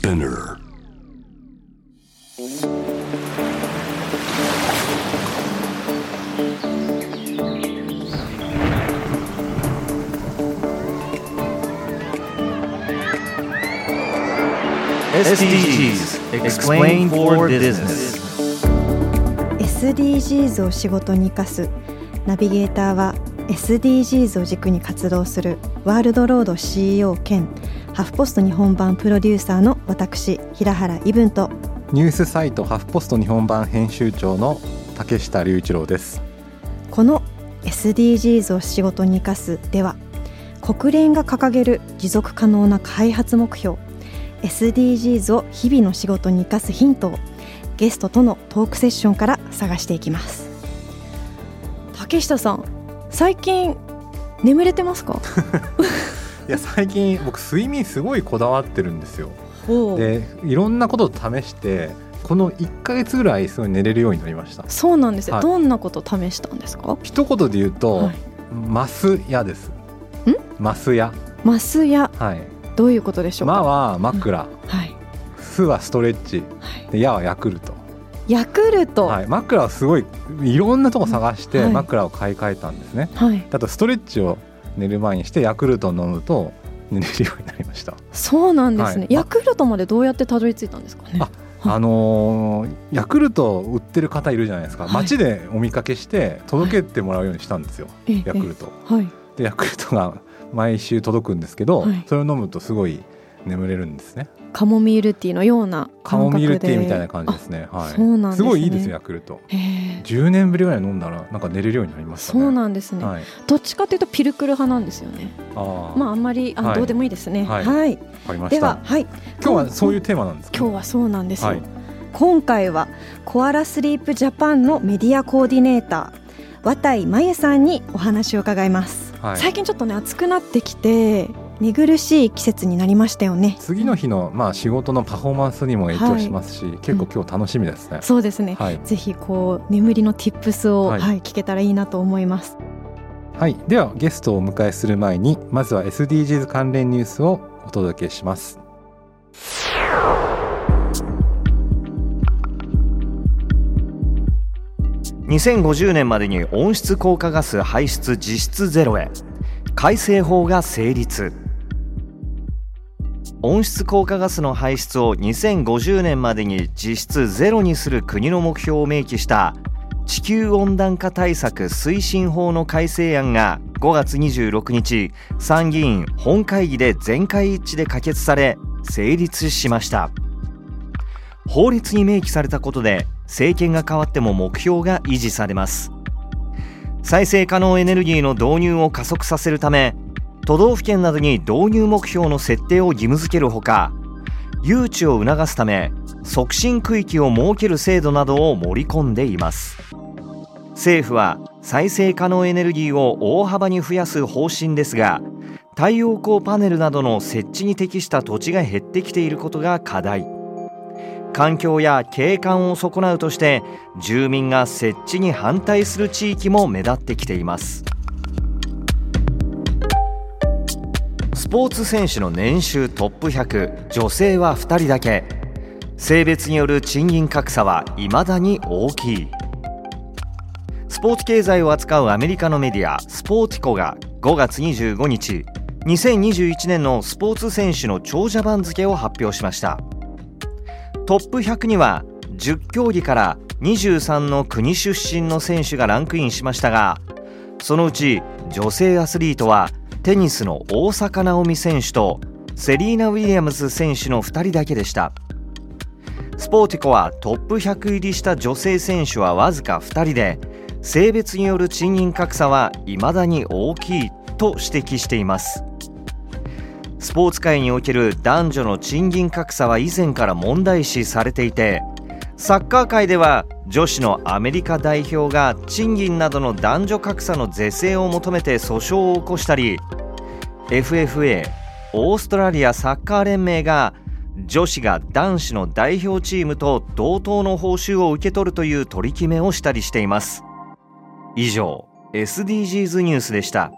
Spinner. SDGs Explain for Business. SDGs を仕事に生かす。ナビゲーターは SDGs を軸に活動するワールドロード CEO 兼ハフポスト日本版プロデューサーの私平原伊文と。ニュースサイトハフポスト日本版編集長の竹下隆一郎です。この SDGs を仕事に生かすでは国連が掲げる持続可能な開発目標 SDGs を日々の仕事に生かすヒントをゲストとのトークセッションから探していきます。竹下さん最近眠れてますか？いや最近僕睡眠すごいこだわってるんですよでいろんなことを試してこの1ヶ月ぐらいすごい寝れるようになりました。そうなんですよ、はい。どんなこと試したんですか？一言で言うと、はい。マスヤです。マスヤマスやはい。どういうことでしょうか？マは枕、はい、スはストレッチ。はい、でヤはヤクルト、ヤクルト？はい、枕はすごいいろんなとこ探してはい。枕を買い替えたんですね、はい、あとストレッチを寝る前にしてヤクルトを飲むと寝れるようになりました。そうなんですね、はい。ヤクルトまでどうやってたどり着いたんですかね。ああのーヤクルトを売ってる方いるじゃないですか、はい。街でお見かけして届けてもらうようにしたんですよ、ええヤクルト。ええ。はい。でヤクルトが毎週届くんですけど、はい。それを飲むとすごい眠れるんですねカモミールティーのようなカ感覚で。モミールティーみたいな感じですね。はい。そうなんですね。ごいいいですよヤクルト。へえ10年ぶりぐらい飲んだらなんか寝れるようになりましたね。そうなんですね、はいどっちかというとピルクル派なんですよね。ああ、まああんまりあ、はい。どうでもいいですね。はい。はい、わかりました。でははい。今日はそういうテーマなんですか今日はそうなんですよ、はい。今回はコアラスリープジャパンのメディアコーディネーター綿井真由さんにお話を伺います、はい。最近ちょっとね暑くなってきて寝苦しい季節になりましたよね。次の日のまあ仕事のパフォーマンスにも影響しますし、結構今日楽しみですね、そうですね、はい。ぜひこう眠りの tips を、ははいい聞けたらいいなと思います。はい、ではゲストをお迎えする前にまずは SDGs 関連ニュースをお届けします。2050年までに温室効果ガス排出実質ゼロへ。改正法が成立温室効果ガスの排出を2050年までに実質ゼロにする国の目標を明記した地球温暖化対策推進法の改正案が5月26日参議院本会議で全会一致で可決され成立しました。法律に明記されたことで政権が変わっても目標が維持されます。再生可能エネルギーの導入を加速させるため都道府県などに導入目標の設定を義務付けるほか誘致を促すため促進区域を設ける制度などを盛り込んでいます。政府は再生可能エネルギーを大幅に増やす方針ですが太陽光パネルなどの設置に適した土地が減ってきていることが課題。環境や景観を損なうとして住民が設置に反対する地域も目立ってきています。ポーツ選手の年収トップ100女性は2人だけ。性別による賃金格差は未だに大きい。スポーツ経済を扱うアメリカのメディアスポーティコが5月25日2021年のスポーツ選手の長者番付を発表しました。トップ100には10競技から23の国出身の選手がランクインしましたがそのうち女性アスリートはテニスの大坂なおみ選手とセリーナ・ウィリアムズ選手の2人だけでした。スポーティコはトップ100入りした女性選手はわずか2人で性別による賃金格差は未だに大きいと指摘しています。スポーツ界における男女の賃金格差は以前から問題視されていてサッカー界では女子のアメリカ代表が賃金などの男女格差の是正を求めて訴訟を起こしたり FFA オーストラリアサッカー連盟が女子が男子の代表チームと同等の報酬を受け取るという取り決めをしたりしています。以上 SDGs ニュースでした。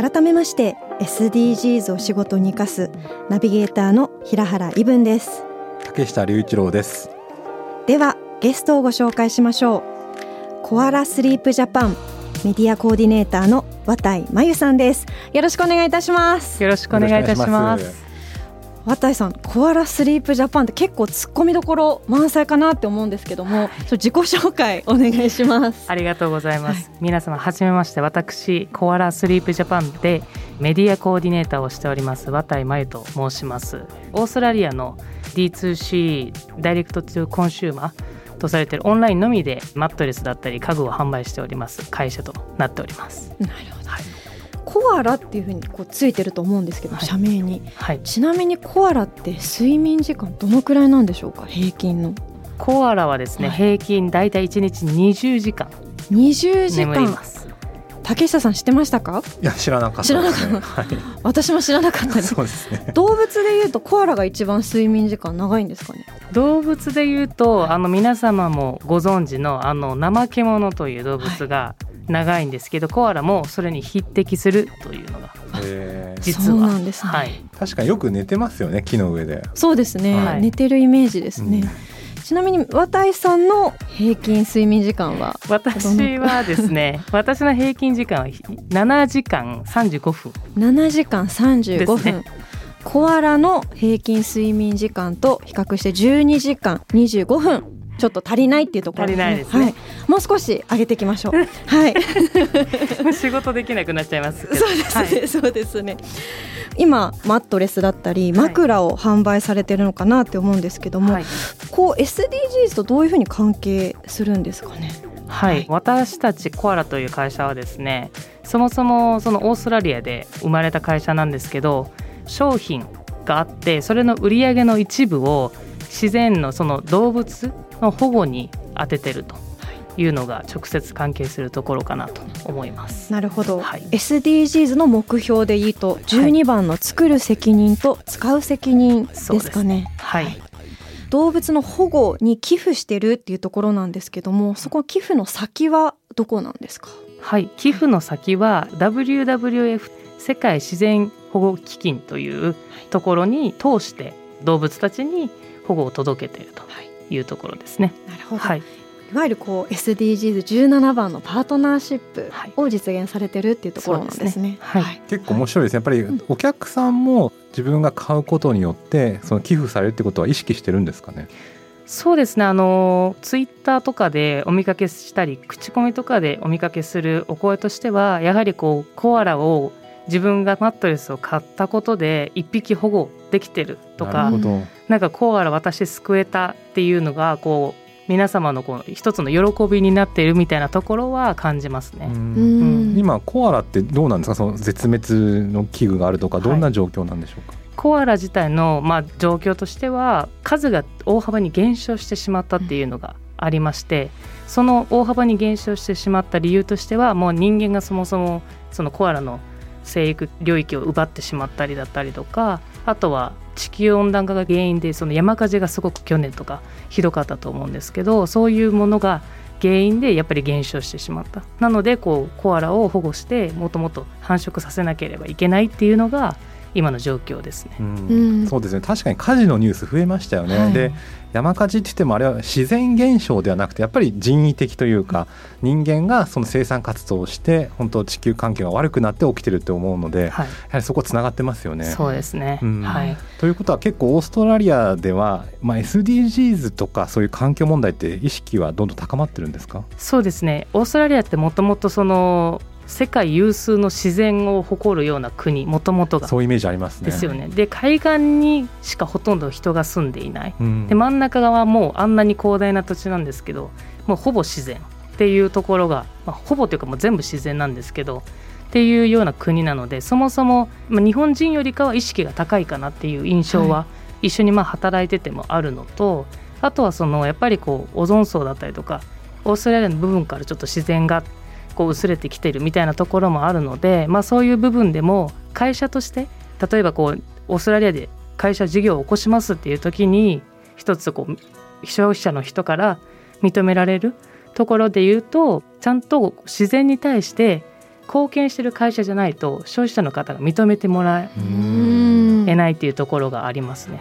改めまして SDGs を仕事に生かすナビゲーターの平原伊文です。竹下隆一郎です。ではゲストをご紹介しましょう。コアラスリープジャパンメディアコーディネーターの綿井真由さんです。よろしくお願いいたします。よろしくお願いいたします綿井さんコアラスリープジャパンって結構突っ込みどころ満載かなって思うんですけども、はい、自己紹介お願いします。ありがとうございます、はい、皆様はじめまして。私コアラスリープジャパンでメディアコーディネーターをしております綿井真由と申します。オーストラリアの D2C ダイレクトトゥコンシューマーとされているオンラインのみでマットレスだったり家具を販売しております会社となっております。なるほど、はいコアラっていうふうにこうついてると思うんですけど、はい、社名に、はい、ちなみにコアラって睡眠時間どのくらいなんでしょうか？平均の。コアラはですね、はい、平均だいたい1日20時間。20時間。竹下さん知ってましたか？いや知らなかった、ね、知らなかった、はい、私も知らなかったです。そうですね。動物でいうとコアラが一番睡眠時間長いんですかね？動物でいうとあの皆様もご存知のあの怠け者という動物が、はい長いんですけどコアラもそれに匹敵するというのが実は。なんです、ね、はい、確かによく寝てますよね木の上で。そうですね、はい、寝てるイメージですね、うん、ちなみに綿井さんの平均睡眠時間は？私はですね 私の平均時間は7時間35分。7時間35分、ね、コアラの平均睡眠時間と比較して12時間25分ちょっと足りないっていうところ、ね、足りないですね、はい、もう少し上げていきましょう。はい。仕事できなくなっちゃいますそうですね、はい、そうですね。今マットレスだったり枕を販売されてるのかなって思うんですけども、はい、こう SDGs とどういうふうに関係するんですかね？はい、私たちコアラという会社はですねそもそもそのオーストラリアで生まれた会社なんですけど商品があってそれの売り上げの一部を自然のその動物の保護に当ててるとい。うのが直接関係するところかなと思います。なるほど、はい、SDGs の目標でいいと12番の作る責任と使う責任ですかね。はい、はい。動物の保護に寄付してるっていうところなんですけどもそこ寄付の先はどこなんですか？はい。寄付の先は WWF 世界自然保護基金というところに通して動物たちに保護を届けているとい。うところですね。なるほど、はい。いわゆるこう SDGs17 番のパートナーシップを実現されてるっていうところなんですね。はい、はい、結構面白いです。やっぱりお客さんも自分が買うことによってその寄付されるってことは意識してるんですかね？そうですね。あのツイッターとかでお見かけしたり口コミとかでお見かけするお声としてはやはりこうコアラを自分がマットレスを買ったことで一匹保護できてるとかなんかコアラ私救えたっていうのがこう皆様のこう一つの喜びになっているみたいなところは感じますね。今コアラってどうなんですか？その絶滅の危惧があるとかどんな状況なんでしょうか、はいコアラ自体の、まあ、状況としては数が大幅に減少してしまったっていうのがありましてその大幅に減少してしまった理由としてはもう人間がそもそもそのコアラの生育領域を奪ってしまったりだったりとかあとは地球温暖化が原因でその山火事がすごく去年とかひどかったと思うんですけどそういうものが原因でやっぱり減少してしまった。なのでこうコアラを保護してもっともと繁殖させなければいけないっていうのが今の状況ですね、うん、そうですね。確かに火事のニュース増えましたよね、はい、で山火事って言ってもあれは自然現象ではなくてやっぱり人為的というか人間がその生産活動をして本当地球環境が悪くなって起きてるって思うので、はい、やはりそこつながってますよね。そうですね、うん、はい、ということは結構オーストラリアでは、まあ、SDGs とかそういう環境問題って意識はどんどん高まってるんですか？そうですね。オーストラリアってもともとその世界有数の自然を誇るような国もともとが。そういうイメージありますね。ですよね。で海岸にしかほとんど人が住んでいない、うん、で真ん中側はもうあんなに広大な土地なんですけどもうほぼ自然っていうところが、まあ、ほぼというかもう全部自然なんですけどっていうような国なのでそもそも、まあ、日本人よりかは意識が高いかなっていう印象は一緒にまあ働いててもあるのと、はい、あとはそのやっぱりこうオゾン層だったりとかオーストラリアの部分からちょっと自然がこう薄れてきてるみたいなところもあるので、まあ、そういう部分でも会社として例えばこうオーストラリアで会社事業を起こしますっていう時に一つこう消費者の人から認められるところで言うとちゃんと自然に対して貢献してる会社じゃないと消費者の方が認めてもらえないっていうところがありますね。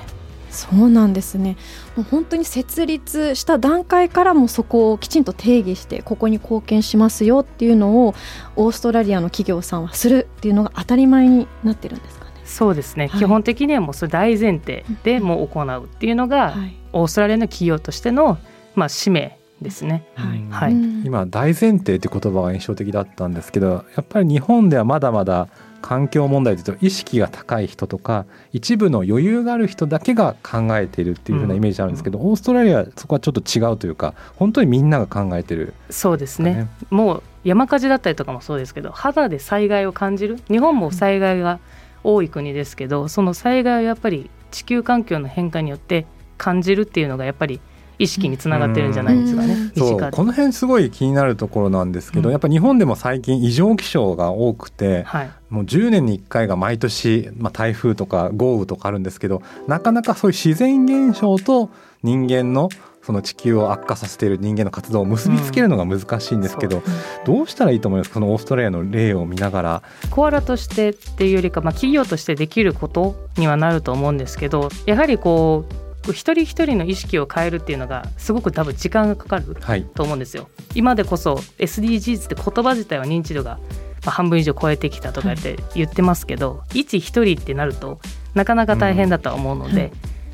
そうなんですね。もう本当に設立した段階からもそこをきちんと定義してここに貢献しますよっていうのをオーストラリアの企業さんはするっていうのが当たり前になってるんですかね。そうですね、はい、基本的にはもうそれ大前提でもう行うっていうのが、はい、オーストラリアの企業としての、まあ、使命ですね、はい。はい、今大前提って言葉が印象的だったんですけどやっぱり日本ではまだまだ環境問題というと意識が高い人とか一部の余裕がある人だけが考えているっていうふうなイメージあるんですけど、うん、オーストラリアはそこはちょっと違うというか本当にみんなが考えてる、ね、そうですね。もう山火事だったりとかもそうですけど肌で災害を感じる日本も災害が多い国ですけどその災害をやっぱり地球環境の変化によって感じるっていうのがやっぱり意識につながってるんじゃないですかね。そうこの辺すごい気になるところなんですけど、うん、やっぱ日本でも最近異常気象が多くて、はい、もう10年に1回が毎年、まあ、台風とか豪雨とかあるんですけどなかなかそういう自然現象と人間のその地球を悪化させている人間の活動を結びつけるのが難しいんですけど、うん、どうしたらいいと思います？このオーストラリアの例を見ながら。コアラとしてっていうよりか、まあ、企業としてできることにはなると思うんですけどやはりこう一人一人の意識を変えるっていうのがすごく多分時間がかかると思うんですよ。はい、今でこそ SDGs って言葉自体は認知度が半分以上超えてきたとかって言ってますけど、はい、一一人ってなるとなかなか大変だとは思うので、うんはい、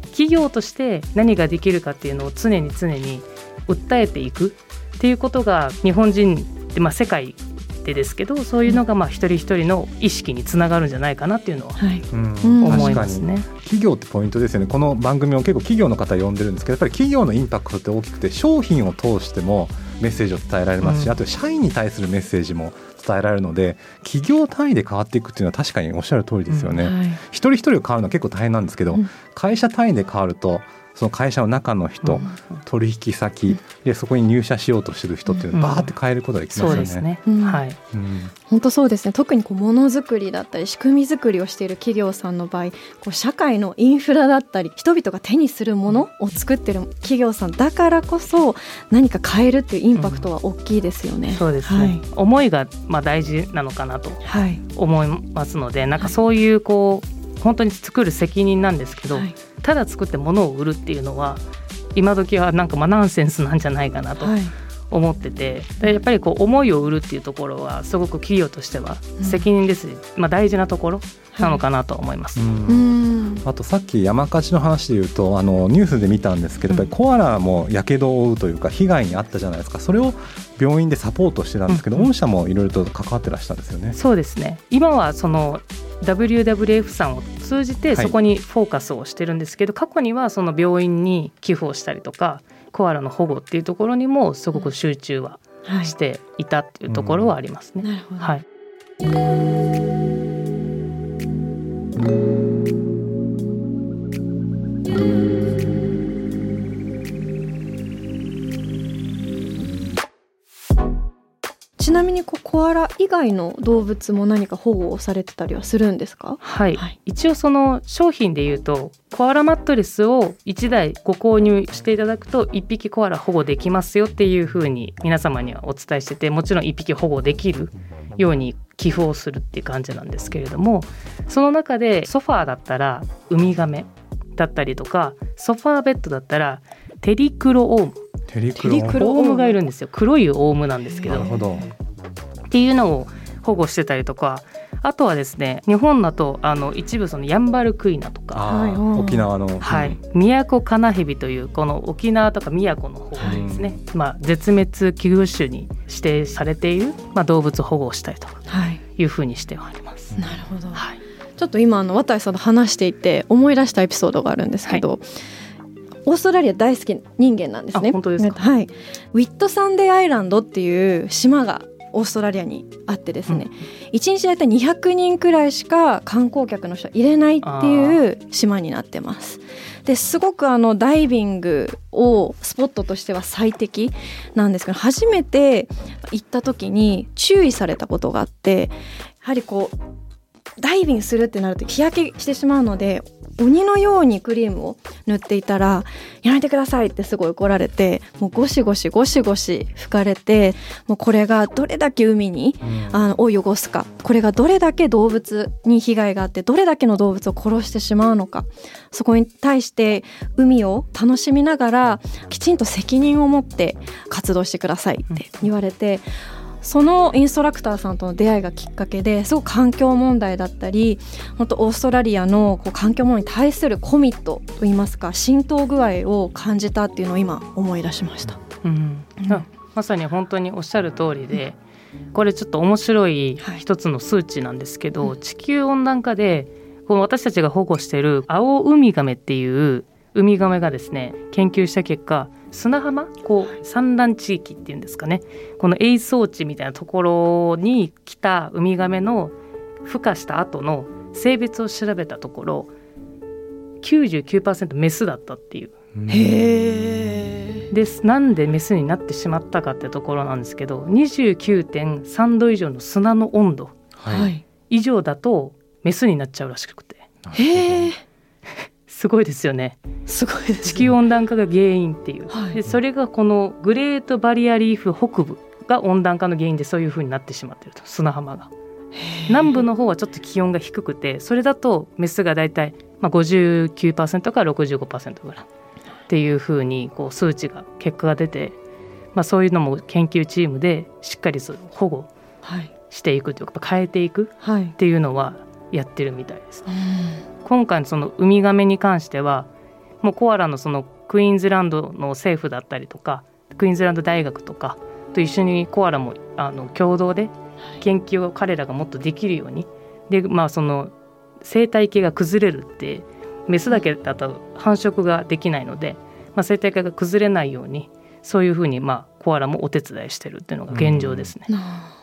企業として何ができるかっていうのを常に常に訴えていくっていうことが日本人で、まあ、世界手ですけどそういうのがまあ一人一人の意識につながるんじゃないかなっていうのは、はい、思いますね。企業ってポイントですよね。この番組も結構企業の方呼んでるんですけどやっぱり企業のインパクトって大きくて商品を通してもメッセージを伝えられますし、うん、あと社員に対するメッセージも伝えられるので企業単位で変わっていくっていうのは確かにおっしゃる通りですよね、うん。はい、一人一人が変わるのは結構大変なんですけど、うん、会社単位で変わるとその会社の中の人、うん、取引先でそこに入社しようとしてる人っていうのをバーって変えることができますよね。そうですね。はい。本当そうですね。特にこうものづくりだったり仕組み作りをしている企業さんの場合、こう社会のインフラだったり人々が手にするものを作ってる企業さんだからこそ何か変えるっていうインパクトは大きいですよね。うん、そうですね。はい、思いがまあ大事なのかなと思いますので、はい、なんかそういうこう本当に作る責任なんですけど、はい、ただ作って物を売るっていうのは今時はなんかまあナンセンスなんじゃないかなと思ってて、はい、やっぱりこう思いを売るっていうところはすごく企業としては責任です、うん、まあ、大事なところなのかなと思います。あとさっき山火事の話で言うとあのニュースで見たんですけど、やっぱりコアラもやけどを負うというか被害に遭ったじゃないですか。それを病院でサポートしてたんですけど、御社もいろいろと関わってらしたんですよね。そうですね。今はその WWF さんを通じてそこにフォーカスをしてるんですけど、はい、過去にはその病院に寄付をしたりとかコアラの保護っていうところにもすごく集中はしていたっていうところはありますね。はい、なみにコアラ以外の動物も何か保護をされてたりはするんですか、はい、はい、一応その商品でいうとコアラマットレスを1台ご購入していただくと1匹コアラ保護できますよっていうふうに皆様にはお伝えしててもちろん1匹保護できるように寄付をするっていう感じなんですけれどもその中でソファーだったらウミガメだったりとかソファーベッドだったらテリクロオウムテリクロオウムがいるんですよ。黒いオウムなんですけど。っていうのを保護してたりとかあとはですね日本だとあの一部そのヤンバルクイナとか。沖縄の、はい、宮古カナヘビというこの沖縄とか宮古の方ですね、はい、まあ、絶滅危惧種に指定されている、まあ、動物保護をしたりとか。い。うふうにしてはあります。なるほど、はい、ちょっと今あの渡さんと話していて思い出したエピソードがあるんですけど、はいオーストラリア大好き人間なんですね。本当ですはい。ウィットサンデーアイランドっていう島がオーストラリアにあってですね、うん、1日大体200人くらいしか観光客の人入れないっていう島になってます。ですごくあのダイビングをスポットとしては最適なんですけど初めて行った時に注意されたことがあってやはりこうダイビングするってなると日焼けしてしまうので鬼のようにクリームを塗っていたら「やめてください」ってすごい怒られてもうゴシゴシゴシゴシ拭かれてもうこれがどれだけ海に、あのを汚すかこれがどれだけ動物に被害があってどれだけの動物を殺してしまうのかそこに対して海を楽しみながらきちんと責任を持って活動してくださいって言われて。そのインストラクターさんとの出会いがきっかけですごく環境問題だったり本当オーストラリアのこう環境問題に対するコミットといいますか浸透具合を感じたっていうのを今思い出しました。うん、うん、まさに本当におっしゃる通りで、これちょっと面白い一つの数値なんですけど、はい、地球温暖化でこの私たちが保護している青ウミガメっていうウミガメがですね研究した結果砂浜？こう産卵地域っていうんですかね。この営巣地みたいなところに来たウミガメの孵化した後の性別を調べたところ99%メスだったっていう。へです。なんでメスになってしまったかってところなんですけど29.3度以上の砂の温度以上だとメスになっちゃうらしくて。へえ。すごいですよね。すごいね、地球温暖化が原因っていう、はい、でそれがこのグレートバリアリーフ北部が温暖化の原因でそういうふうになってしまっていると。砂浜が。南部の方はちょっと気温が低くてそれだとメスがだいたいまあ59%から65%ぐらい。っていうふうにこう数値が結果が出て、まあ、そういうのも研究チームでしっかり保護していくというか変えていくっていうのはやってるみたいです。はい今回のそのウミガメに関してはもうコアラのそのクイーンズランドの政府だったりとかクイーンズランド大学とかと一緒にコアラもあの共同で研究を彼らがもっとできるようにでまあその生態系が崩れるってメスだけだと繁殖ができないので、まあ、生態系が崩れないようにそういうふうにまあコアラもお手伝いしてるっていうのが現状ですね。うん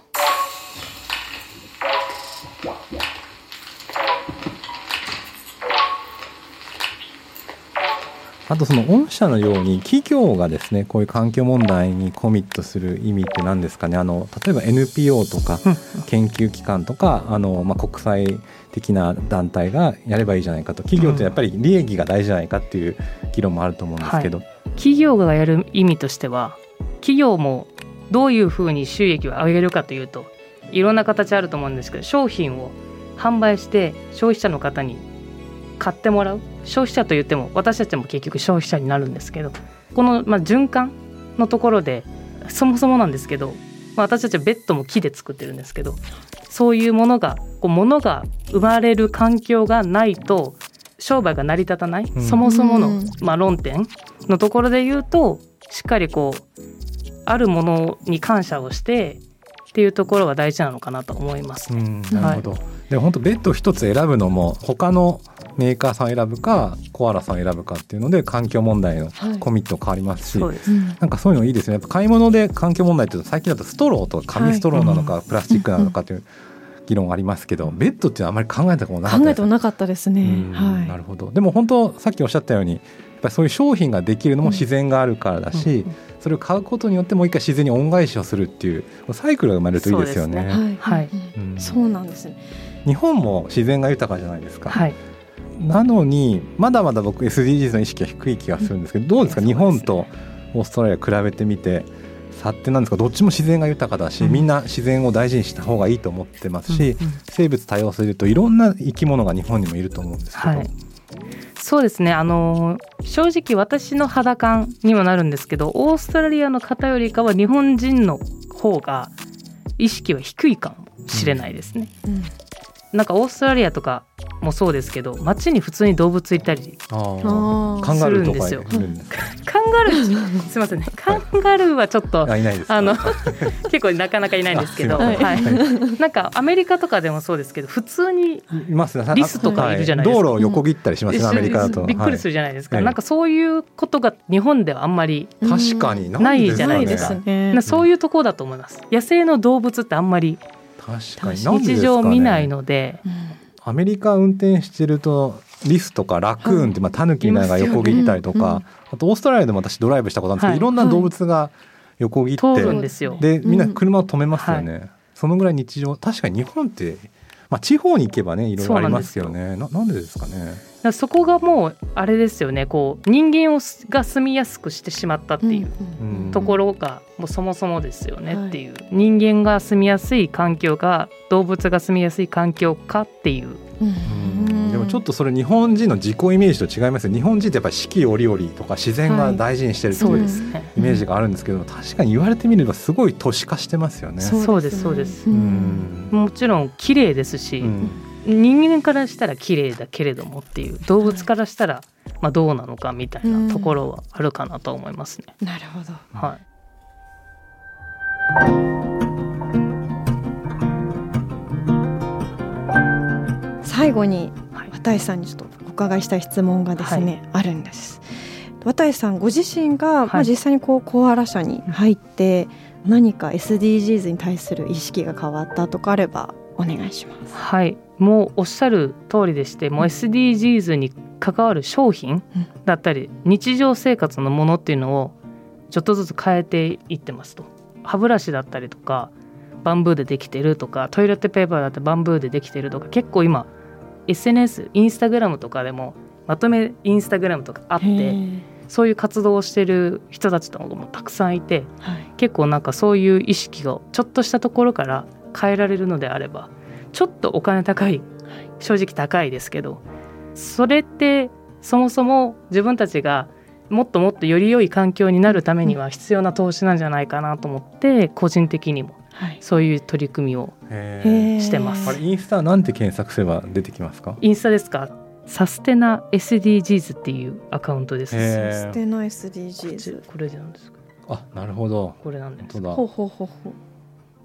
あとその御社のように企業がですねこういう環境問題にコミットする意味って何ですかね。あの例えば NPO とか研究機関とかあの、まあ、国際的な団体がやればいいじゃないかと。企業ってやっぱり利益が大事じゃないかっていう議論もあると思うんですけど、はい、企業がやる意味としては企業もどういうふうに収益を上げるかというといろんな形あると思うんですけど商品を販売して消費者の方に買ってもらう消費者といっても私たちも結局消費者になるんですけどこのまあ循環のところでそもそもなんですけど、まあ、私たちはベッドも木で作ってるんですけどそういうものがこう物が生まれる環境がないと商売が成り立たない、うん、そもそもの、まあ、論点のところで言うとしっかりこうあるものに感謝をしてっていうところが大事なのかなと思います、ね、なるほど、はい、で本当ベッド一つ選ぶのも他のメーカーさん選ぶかコアラさん選ぶかっていうので環境問題のコミット変わりますし、はい、なんかそういうのいいですね。やっぱ買い物で環境問題っていうと最近だとストローとか紙ストローなのか、プラスチックなのかっていう議論ありますけど、ベッドっていうのはあまり考えたことなかった考えてもなかったですね、はい、なるほど。でも本当さっきおっしゃったようにやっぱりそういう商品ができるのも自然があるからだし、それを買うことによってもう一回自然に恩返しをするっていうサイクルが生まれるといいですよね。ね。はい、うん、そうなんですね。日本も自然が豊かじゃないですか。はい、なのにまだまだ僕 SDGs の意識は低い気がするんですけどどうですか？日本とオーストラリア比べてみて差って何ですか？どっちも自然が豊かだし、みんな自然を大事にした方がいいと思ってますし、生物多様性といろんな生き物が日本にもいると思うんですけど。はい。そうですね。あの正直私の肌感にもなるんですけどオーストラリアの方よりかは日本人の方が意識は低いかもしれないですね。うん、なんかオーストラリアとかもそうですけど街に普通に動物いたりするんですよ。カンガルーすみませんね。カンガルーはちょっとあの結構なかなかいないんですけど、はい、なんかアメリカとかでもそうですけど普通にリスとかいるじゃないですか、道路を横切ったりしますね、アメリカだと。びっくりするじゃないですか、なんかそういうことが日本ではあんまり確かにないじゃないですか、そういうところだと思います。野生の動物ってあんまり確かに。日常見ないので、アメリカ運転してるとリスとかラクーンってまあタヌキみたいなのが横切ったりとか、あとオーストラリアでも私ドライブしたことあるんですけど、い、ろんな動物が横切って、でみんな車を止めますよね、そのぐらい日常確かに日本って、まあ、地方に行けばねいろいろありますよね。ななんでですかねそこがもうあれですよね。こう人間をが住みやすくしてしまったっていうところがもうそもそもですよね。っていう、はい、人間が住みやすい環境が動物が住みやすい環境かっていう。でもちょっとそれ日本人の自己イメージと違います日本人ってやっぱり四季折々とか自然が大事にしてるという、イメージがあるんですけど確かに言われてみればすごい都市化してますよね。そうですそうです。もちろん綺麗ですし、うん人間からしたら綺麗だけれどもっていう動物からしたらまあどうなのかみたいなところはあるかなと思いますね。なるほど、はい、最後に渡さんにちょっとお伺いしたい質問がですね、はい、あるんです。渡さんご自身が、まあ、実際にこうコアラ社に入って何か SDGs に対する意識が変わったとかあればお願いします。はいもうおっしゃる通りでしてもう SDGs に関わる商品だったり日常生活のものっていうのをちょっとずつ変えていってますと。歯ブラシだったりとかバンブーでできてるとかトイレットペーパーだってバンブーでできてるとか結構今 SNS インスタグラムとかでもまとめインスタグラムとかあってそういう活動をしてる人たちとかもたくさんいて、はい、結構なんかそういう意識がちょっとしたところから変えられるのであればちょっとお金高い正直高いですけどそれってそもそも自分たちがもっともっとより良い環境になるためには必要な投資なんじゃないかなと思って個人的にもそういう取り組みをしてます。あれインスタなんて検索すれば出てきますか？インスタですか？サステナ SDGs っていうアカウントです。サステナ SDGs これなんですか？あ、なるほど。これなんです。ほうほうほうほう。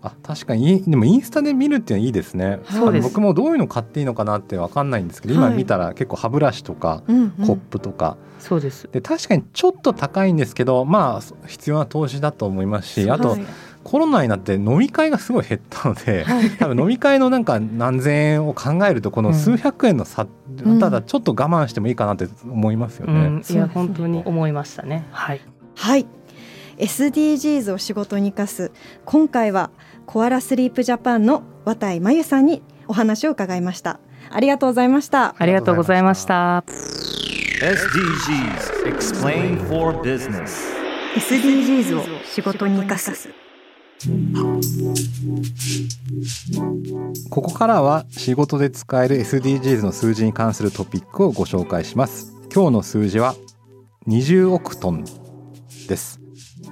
あ確かにでもインスタで見るっていうのはいいですね、はい、僕もどういうの買っていいのかなって分かんないんですけど、はい、今見たら結構歯ブラシとか、コップとか、そうです。で確かにちょっと高いんですけどまあ必要な投資だと思いますしあと、はい、コロナになって飲み会がすごい減ったので、多分飲み会のなんか何千円を考えるとこの数百円の差、うん、ただちょっと我慢してもいいかなって思いますよね。うん、いや本当に思いましたね。はい、はい SDGs を仕事に生かす。今回はコアラスリープジャパンの綿井真由さんにお話を伺いました。ありがとうございました。ありがとうございました。SDGs Explain for Business SDGs を仕事に生かす。ここからは仕事で使える SDGs の数字に関するトピックをご紹介します。今日の数字は20億トンです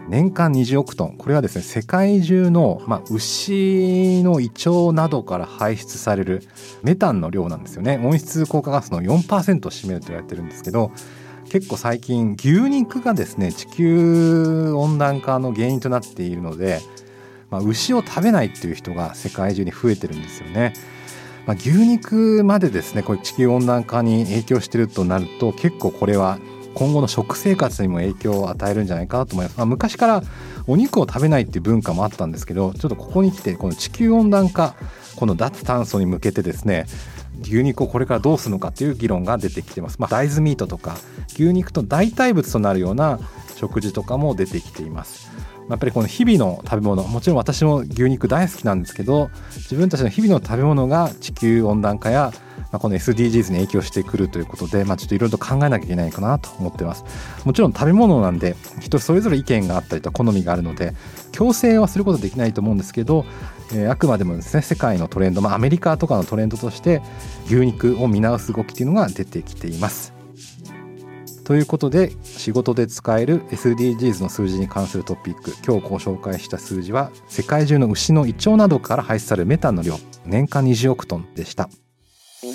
年間20億トンこれはですね世界中の、まあ、牛の胃腸などから排出されるメタンの量なんですよね温室効果ガスの4%を占めると言われてるんですけど結構最近牛肉がですね地球温暖化の原因となっているので、まあ、牛を食べないっていう人が世界中に増えてるんですよね。まあ、牛肉までですねこれ地球温暖化に影響してるとなると結構これは今後の食生活にも影響を与えるんじゃないかなと思います、まあ、昔からお肉を食べないっていう文化もあったんですけどちょっとここに来てこの地球温暖化この脱炭素に向けてですね牛肉をこれからどうするのかっていう議論が出てきてます、まあ、大豆ミートとか牛肉と代替物となるような食事とかも出てきています。やっぱりこの日々の食べ物もちろん私も牛肉大好きなんですけど自分たちの日々の食べ物が地球温暖化やまあ、この SDGs に影響してくるということで、まあ、ちょっといろいろと考えなきゃいけないかなと思ってますもちろん食べ物なんで人それぞれ意見があったりと好みがあるので強制はすることはできないと思うんですけど、えー、あくまでもですね世界のトレンド、まあ、アメリカとかのトレンドとして牛肉を見直す動きというのが出てきていますということで仕事で使える SDGs の数字に関するトピック今日ご紹介した数字は世界中の牛の胃腸などから排出されるメタンの量年間20億トンでした。お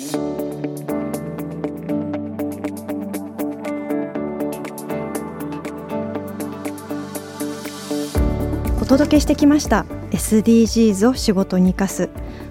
届けしてきました。SDGs を仕事に生かす。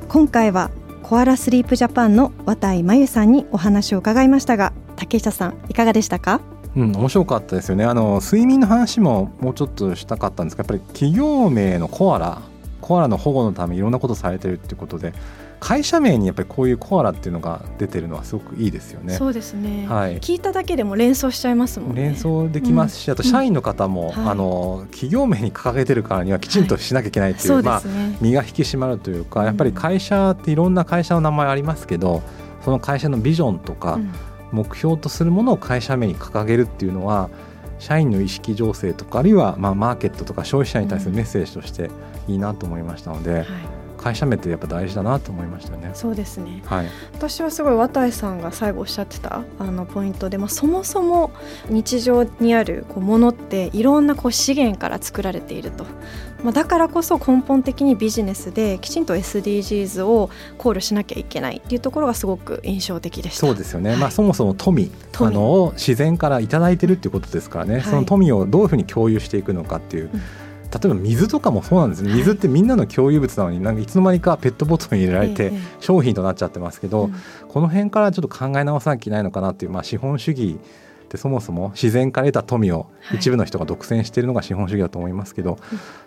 今回はコアラスリープジャパンの綿井真由さんにお話を伺いましたが竹下さんいかがでしたか？うん、面白かったですよね。あの睡眠の話ももうちょっとしたかったんですがやっぱり企業名のコアラコアラの保護のためいろんなことされてるっていうことで会社名にやっぱりこういうコアラっていうのが出てるのはすごくいいですよね。そうですね。はい。聞いただけでも連想しちゃいますもんね。連想できますし、うん、あと社員の方も、うん、あの企業名に掲げてるからにはきちんとしなきゃいけないっていう、はい、まあ身が引き締まるというか、やっぱり会社っていろんな会社の名前ありますけど、その会社のビジョンとか、目標とするものを会社名に掲げるっていうのは社員の意識醸成とかあるいはまあマーケットとか消費者に対するメッセージとしていいなと思いましたので、はい会社名ってやっぱ大事だなと思いましたね。そうですね。はい。私はすごい綿井さんが最後おっしゃってたあのポイントで、まあそもそも日常にあるこうものっていろんなこう資源から作られていると。まあだからこそ根本的にビジネスできちんと SDGs を考慮しなきゃいけないっていうところがすごく印象的でした。そうですよね。はい、まあそもそも富あのを自然から頂いてるっていうことですからね。はい、その富をどういうふうに共有していくのかっていう。うん例えば水とかもそうなんですね、水ってみんなの共有物なのになんかいつの間にかペットボトルに入れられて商品となっちゃってますけど、この辺からちょっと考え直さなきゃいけないのかなっていう、まあ、資本主義ってそもそも自然から得た富を一部の人が独占しているのが資本主義だと思いますけど、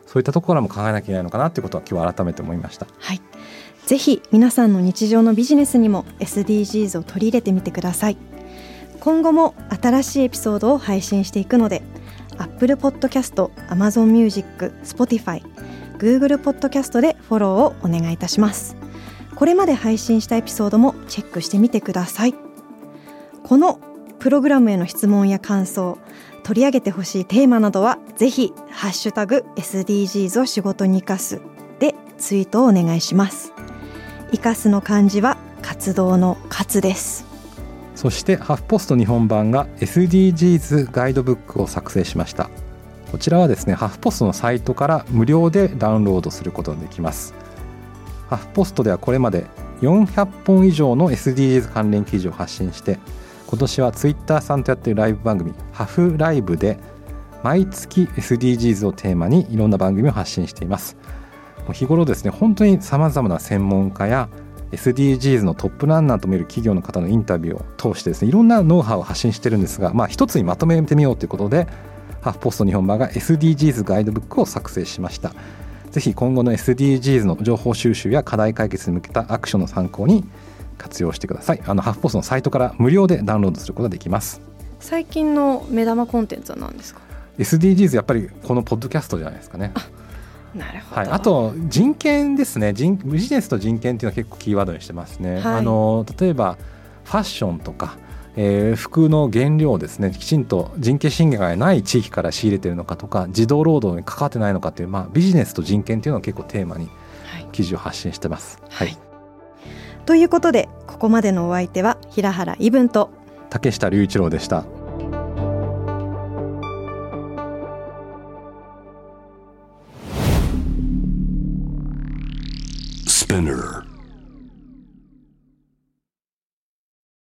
そういったところからも考えなきゃいけないのかなっていうことは今日は改めて思いました。はい。ぜひ皆さんの日常のビジネスにも SDGs を取り入れてみてください。今後も新しいエピソードを配信していくので Apple Podcast、Amazon Music、Spotify、Google Podcast でフォローをお願いいたします。これまで配信したエピソードもチェックしてみてください。このプログラムへの質問や感想、取り上げてほしいテーマなどはぜひハッシュタグ SDGs を仕事に生かすでツイートをお願いします。生かすの漢字は活動の活です。そしてハフポスト日本版が SDGs ガイドブックを作成しました。こちらはですねハフポストのサイトから無料でダウンロードすることができます。ハフポストではこれまで400本以上の SDGs 関連記事を発信して今年はツイッターさんとやっているライブ番組ハフライブで毎月 SDGs をテーマにいろんな番組を発信しています。日頃ですね本当にさまざまな専門家や SDGs のトップランナーと見る企業の方のインタビューを通してですねいろんなノウハウを発信してるんですが、まあ、一つにまとめてみようということでハーフポスト日本版が SDGs ガイドブックを作成しました。ぜひ今後の SDGs の情報収集や課題解決に向けたアクションの参考に活用してください。あのハーフポストのサイトから無料でダウンロードすることができます。最近の目玉コンテンツは何ですか？SDGs やっぱりこのポッドキャストじゃないですかねなるほど、はい、あと人権ですね。人ビジネスと人権っていうのは結構キーワードにしてますね。はい、あの例えばファッションとかえー、服の原料をですね。きちんと人権侵害がない地域から仕入れてるのかとか児童労働に関わってないのかっていう、まあ、ビジネスと人権っていうのを結構テーマに記事を発信してます。はい、はい、ということでここまでのお相手は平原伊文と竹下隆一郎でした。Spinner